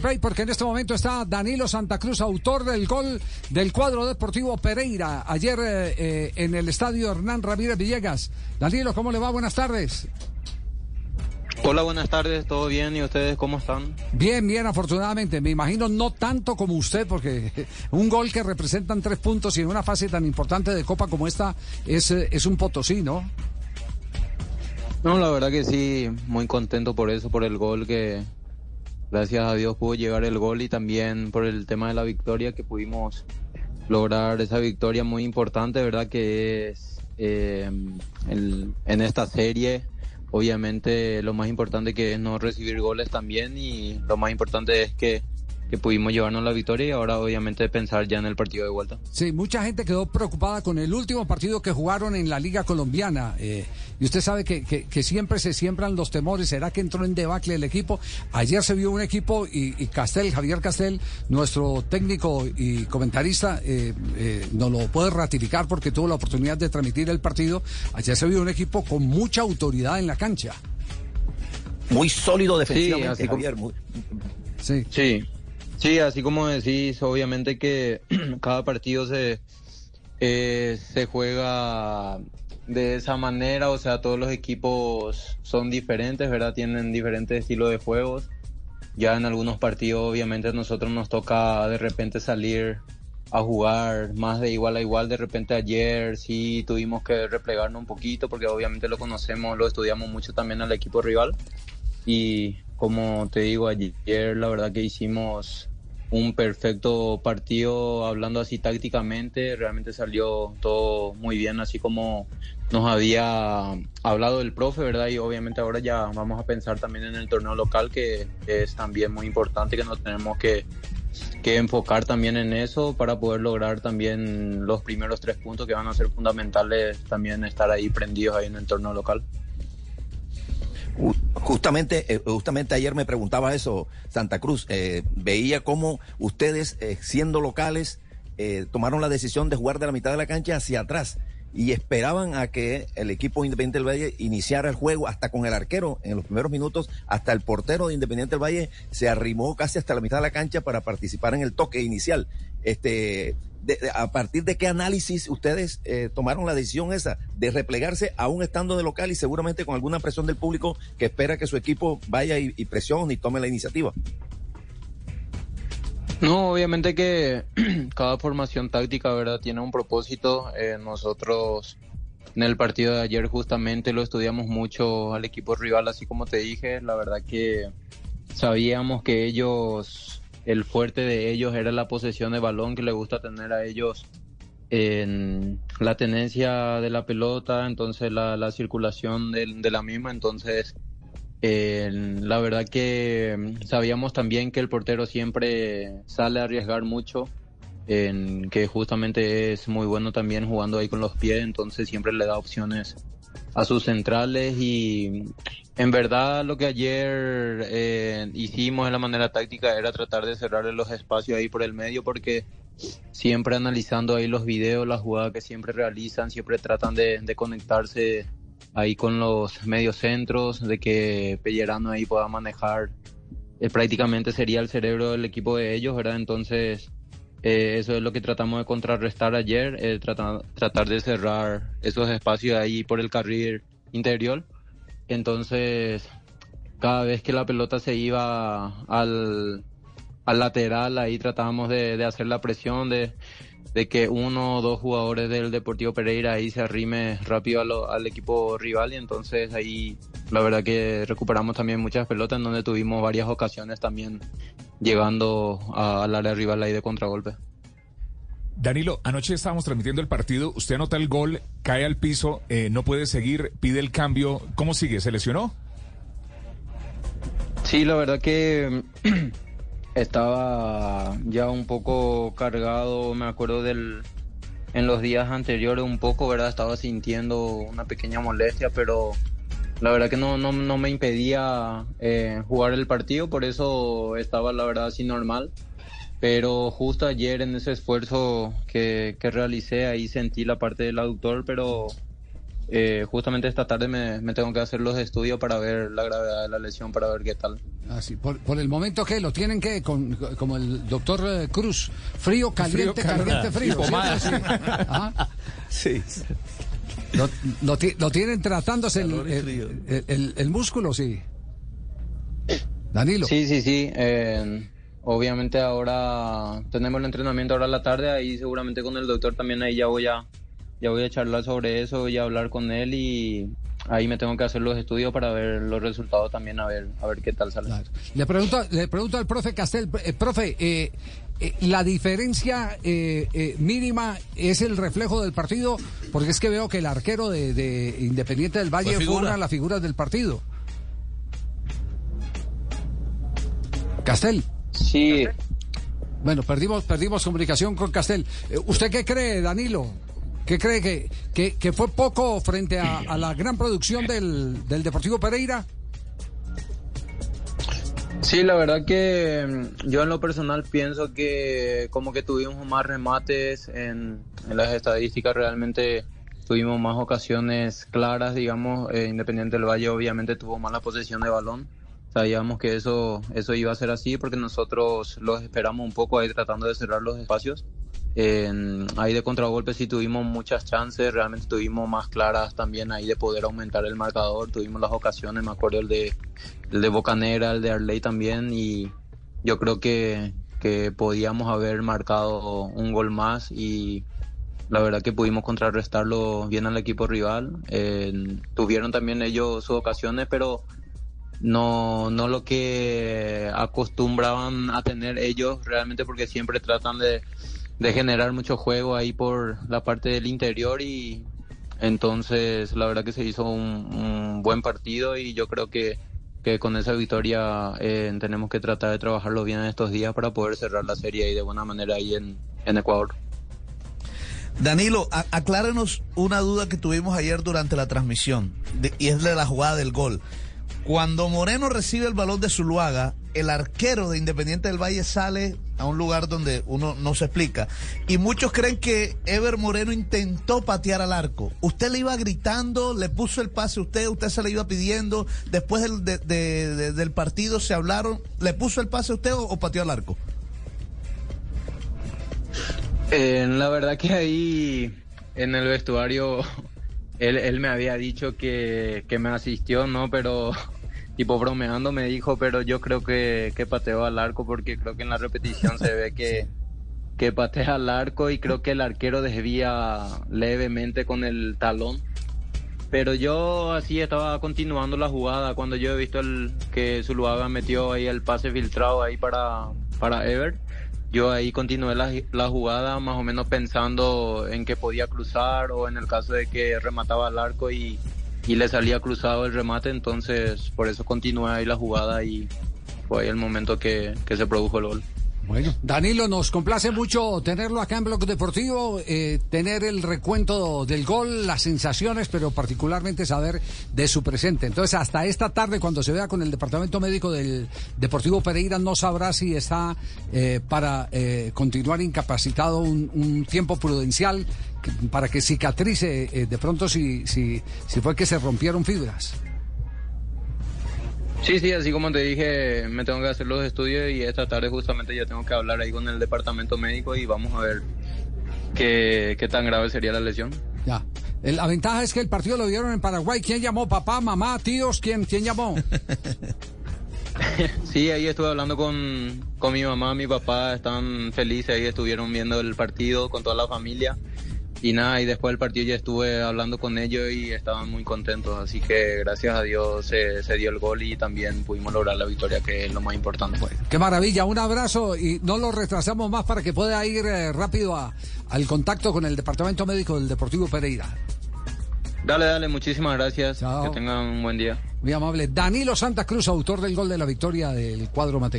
break porque en este momento está Danilo Santa Cruz, autor del gol del cuadro deportivo Pereira, ayer eh, eh, en el estadio Hernán Ramírez Villegas. Danilo, ¿cómo le va? Buenas tardes. Hola, buenas tardes, ¿todo bien? ¿Y ustedes cómo están? Bien, bien, afortunadamente. Me imagino no tanto como usted, porque un gol que representan tres puntos y en una fase tan importante de Copa como esta es, eh, es un potosí, ¿no? No, la verdad que sí, muy contento por eso, por el gol que gracias a Dios pudo llegar el gol y también por el tema de la victoria que pudimos lograr esa victoria muy importante, ¿verdad? Que es eh, en esta serie, obviamente lo más importante que es no recibir goles también y lo más importante es que que pudimos llevarnos la victoria y ahora obviamente pensar ya en el partido de vuelta. Sí, mucha gente quedó preocupada con el último partido que jugaron en la Liga Colombiana. Eh, y usted sabe que, que, siempre se siembran los temores. ¿Será que entró en debacle el equipo? Ayer se vio un equipo y, Castel, Javier Castel, nuestro técnico y comentarista, eh, eh, nos lo puede ratificar porque tuvo la oportunidad de transmitir el partido. Ayer se vio un equipo con mucha autoridad en la cancha. Muy sólido defensivamente, Javier. Sí. sí. Sí, así como decís, obviamente que cada partido se, eh, se juega de esa manera, o sea, todos los equipos son diferentes, ¿verdad? Tienen diferentes estilos de juegos. Ya en algunos partidos, obviamente, a nosotros nos toca de repente salir a jugar más de igual a igual. De repente ayer sí tuvimos que replegarnos un poquito porque obviamente lo conocemos, lo estudiamos mucho también al equipo rival. Y como te digo, ayer la verdad que hicimos un perfecto partido hablando así tácticamente, realmente salió todo muy bien, así como nos había hablado el profe, ¿verdad? Y obviamente ahora ya vamos a pensar también en el torneo local, que es también muy importante, que nos tenemos que, que enfocar también en eso para poder lograr también los primeros tres puntos que van a ser fundamentales, también estar ahí prendidos ahí en el torneo local. Justamente, eh, justamente ayer me preguntaba eso, Santa Cruz. Eh, veía cómo ustedes, eh, siendo locales, tomaron la decisión de jugar de la mitad de la cancha hacia atrás y esperaban a que el equipo Independiente del Valle iniciara el juego hasta con el arquero en los primeros minutos, hasta el portero de Independiente del Valle se arrimó casi hasta la mitad de la cancha para participar en el toque inicial. Este, a partir de qué análisis ustedes eh, tomaron la decisión esa de replegarse aún estando de local y seguramente con alguna presión del público que espera que su equipo vaya y, presione y tome la iniciativa. No, obviamente que cada formación táctica, ¿verdad? Tiene un propósito. Eh, nosotros en el partido de ayer justamente lo estudiamos mucho al equipo rival, así como te dije. La verdad que sabíamos que ellos el fuerte de ellos era la posesión de balón que le gusta tener a ellos en la tenencia de la pelota, entonces la, circulación de, la misma, entonces la verdad que sabíamos también que el portero siempre sale a arriesgar mucho, en que justamente es muy bueno también jugando ahí con los pies, entonces siempre le da opciones a sus centrales y en verdad lo que ayer eh, hicimos en la manera táctica era tratar de cerrar los espacios ahí por el medio porque siempre analizando ahí los videos, las jugadas que siempre realizan, siempre tratan de, conectarse ahí con los medios centros, de que Pellerano ahí pueda manejar, eh, prácticamente sería el cerebro del equipo de ellos, ¿verdad? Entonces eh, eso es lo que tratamos de contrarrestar ayer, eh, tratar, tratar de cerrar esos espacios ahí por el carril interior. Entonces, cada vez que la pelota se iba al, al lateral, ahí tratábamos de, de hacer la presión, de, de que uno o dos jugadores del Deportivo Pereira ahí se arrime rápido al equipo rival y entonces ahí la verdad que recuperamos también muchas pelotas en donde tuvimos varias ocasiones también llegando al área rival ahí de contragolpe. Danilo, anoche estábamos transmitiendo el partido, usted anota el gol, cae al piso, eh, no puede seguir, pide el cambio, ¿cómo sigue? ¿Se lesionó? Sí, la verdad que estaba ya un poco cargado, me acuerdo del en los días anteriores un poco, ¿verdad? Estaba sintiendo una pequeña molestia, pero la verdad que no, no, no me impedía eh, jugar el partido, por eso estaba la verdad así normal. Pero justo ayer en ese esfuerzo que, que realicé, ahí sentí la parte del aductor, pero eh, justamente esta tarde me, me, tengo que hacer los estudios para ver la gravedad de la lesión, para ver qué tal. Ah, sí. por, por, el momento, ¿qué? ¿Lo tienen que con, como el doctor eh, Cruz? Frío, caliente, frío, caliente, frío. ¿sí? ¿Ah? sí. Lo, lo, lo, tienen tratándose el, el, el, el, músculo, sí. Danilo. Sí, sí, sí. Eh, obviamente ahora tenemos el entrenamiento ahora a la tarde, ahí seguramente con el doctor también ahí ya voy a ya voy a charlar sobre eso y a hablar con él y ahí me tengo que hacer los estudios para ver los resultados también a ver a ver qué tal sale. Claro. Le pregunto le pregunto al profe Castel, eh, profe, eh, eh, la diferencia eh, eh, mínima es el reflejo del partido, porque es que veo que el arquero de, de Independiente del Valle fue, fue una de las figuras del partido. Castel. Sí. Bueno, perdimos, perdimos comunicación con Castel. ¿Usted qué cree, Danilo? ¿Qué cree que, que, fue poco frente a, la gran producción del, del Deportivo Pereira? Sí, la verdad que yo en lo personal pienso que como que tuvimos más remates en, las estadísticas, realmente tuvimos más ocasiones claras, digamos, eh, Independiente del Valle obviamente tuvo más la posesión de balón. Sabíamos que eso, eso iba a ser así porque nosotros los esperamos un poco ahí tratando de cerrar los espacios. Ahí de contragolpe sí tuvimos muchas chances, realmente tuvimos más claras también ahí de poder aumentar el marcador, tuvimos las ocasiones, me acuerdo el de, el de Bocanera, el de Arley también y yo creo que, que podíamos haber marcado un gol más y la verdad que pudimos contrarrestarlo bien al equipo rival. Tuvieron también ellos sus ocasiones, pero no, no lo que acostumbraban a tener ellos realmente porque siempre tratan de de generar mucho juego ahí por la parte del interior y entonces la verdad que se hizo un, un buen partido y yo creo que, que con esa victoria eh, tenemos que tratar de trabajarlo bien en estos días para poder cerrar la serie ahí de buena manera ahí en, en Ecuador. Danilo, aclárenos una duda que tuvimos ayer durante la transmisión y es de la jugada del gol. Cuando Moreno recibe el balón de Zuluaga, el arquero de Independiente del Valle sale a un lugar donde uno no se explica. Y muchos creen que Ever Moreno intentó patear al arco. Usted le iba gritando, le puso el pase a usted, usted se le iba pidiendo. Después del, de, de, de, del partido se hablaron, ¿le puso el pase a usted o, o pateó al arco? Eh, la verdad que ahí en el vestuario él, él me había dicho que, que, me asistió, ¿no? Pero tipo bromeando me dijo, pero yo creo que, que pateó al arco porque creo que en la repetición se ve que, que patea al arco y creo que el arquero desvía levemente con el talón. Pero yo así estaba continuando la jugada cuando yo he visto el, que Zuluaga metió ahí el pase filtrado ahí para, para Ever yo ahí continué la, la, jugada más o menos pensando en que podía cruzar o en el caso de que remataba al arco y, y le salía cruzado el remate, entonces por eso continué ahí la jugada y fue ahí el momento que, que se produjo el gol. Bueno, Danilo, nos complace mucho tenerlo acá en Bloque Deportivo, eh, tener el recuento del gol, las sensaciones, pero particularmente saber de su presente. Entonces, hasta esta tarde, cuando se vea con el departamento médico del Deportivo Pereira, no sabrá si está eh, para eh, continuar incapacitado un, un, tiempo prudencial para que cicatrice eh, de pronto si, si, si fue que se rompieron fibras. Sí, sí, así como te dije, me tengo que hacer los estudios y esta tarde justamente ya tengo que hablar ahí con el departamento médico y vamos a ver qué, qué tan grave sería la lesión. Ya. La ventaja es que el partido lo dieron en Paraguay. ¿Quién llamó? ¿Papá, mamá, tíos? ¿Quién, quién llamó? sí, ahí estuve hablando con, con mi mamá, mi papá, están felices, ahí estuvieron viendo el partido con toda la familia. Y nada, y después del partido ya estuve hablando con ellos y estaban muy contentos, así que gracias a Dios se, se dio el gol y también pudimos lograr la victoria, que es lo más importante. Bueno, qué maravilla, un abrazo y no lo retrasamos más para que pueda ir eh, rápido a, al contacto con el Departamento Médico del Deportivo Pereira. Dale, dale, muchísimas gracias. Chao. Que tengan un buen día. Muy amable. Danilo Santa Cruz, autor del gol de la victoria del cuadro Mate.